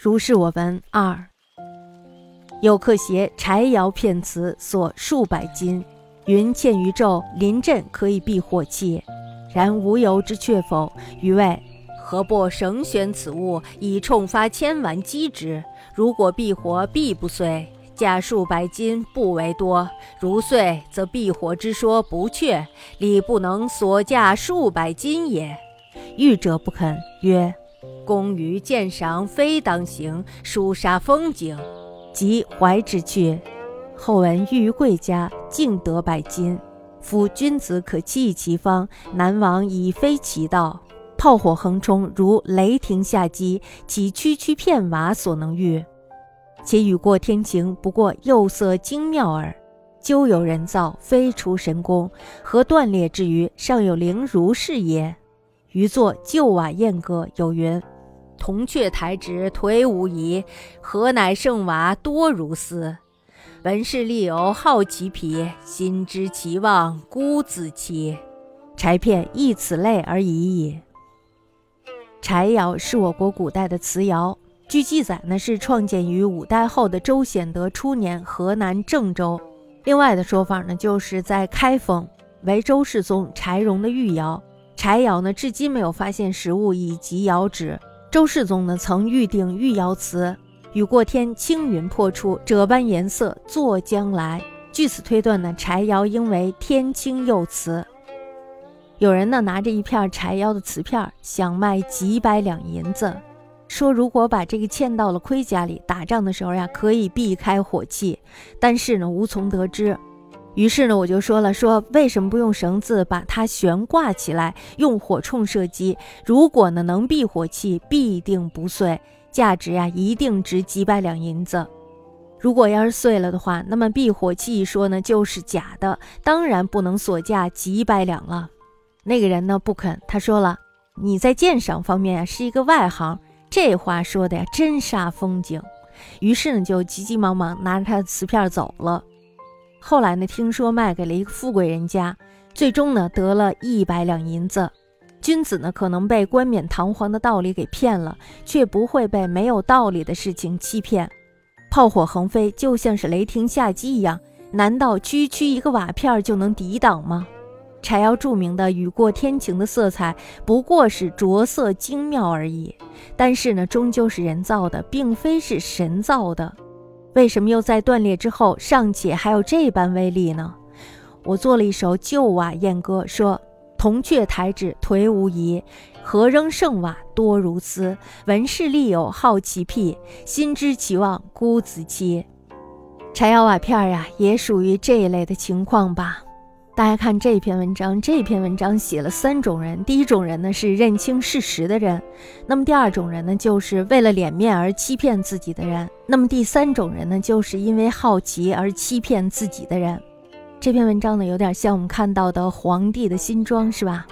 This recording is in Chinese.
如是我闻二。有客携柴窑片瓷，所数百斤，云嵌于宙，临阵可以避火器。然无由之确否？余谓何不绳悬此物，以冲发千丸击之？如果避火，必不遂。价数百斤，不为多。如遂，则避火之说不确，理不能所价数百斤也。欲者不肯，曰：公于鉴赏，非当行，殊杀风景。即怀之去。后闻欲于贵家，竟得百金。夫君子可弃其方，南王已非其道。炮火横冲，如雷霆下击，其区区片瓦所能御？且雨过天晴，不过釉色精妙耳。究有人造，非出神功。何断裂之余，尚有灵如是也？余作旧瓦砚歌，有云。铜雀台直颓无疑，何乃圣瓦多如斯？闻是利友好其皮，心知其望孤自欺。柴片亦此类而已矣。柴窑是我国古代的瓷窑，据记载呢是创建于五代后的周显德初年，河南郑州。另外的说法呢，就是在开封为周世宗柴荣的御窑。柴窑呢，至今没有发现实物以及窑址。周世宗呢，曾预定御窑瓷，雨过天，青云破处，褶般颜色作将来。据此推断呢，柴窑应为天青釉瓷。有人呢，拿着一片柴窑的瓷片，想卖几百两银子，说如果把这个嵌到了盔甲里，打仗的时候呀，可以避开火器。但是呢，无从得知。于是呢，我就说了，说为什么不用绳子把它悬挂起来，用火铳射击？如果呢能避火器，必定不碎，价值呀一定值几百两银子。如果要是碎了的话，那么避火器一说呢就是假的，当然不能索价几百两了。那个人呢不肯，他说了，你在鉴赏方面啊是一个外行，这话说的呀真煞风景。于是呢就急急忙忙拿着他的瓷片走了。后来呢，听说卖给了一个富贵人家，最终呢得了一百两银子。君子呢可能被冠冕堂皇的道理给骗了，却不会被没有道理的事情欺骗。炮火横飞，就像是雷霆下击一样，难道区区一个瓦片就能抵挡吗？柴窑著名的雨过天晴的色彩，不过是着色精妙而已。但是呢，终究是人造的，并非是神造的。为什么又在断裂之后尚且还有这般威力呢？我做了一首旧瓦燕歌，说：铜雀台纸颓无疑，何仍剩瓦多如斯？闻是利友好奇癖，心知其望孤子期。柴窑瓦片呀，也属于这一类的情况吧。大家看这篇文章，这篇文章写了三种人。第一种人呢是认清事实的人，那么第二种人呢就是为了脸面而欺骗自己的人，那么第三种人呢就是因为好奇而欺骗自己的人。这篇文章呢有点像我们看到的皇帝的新装，是吧？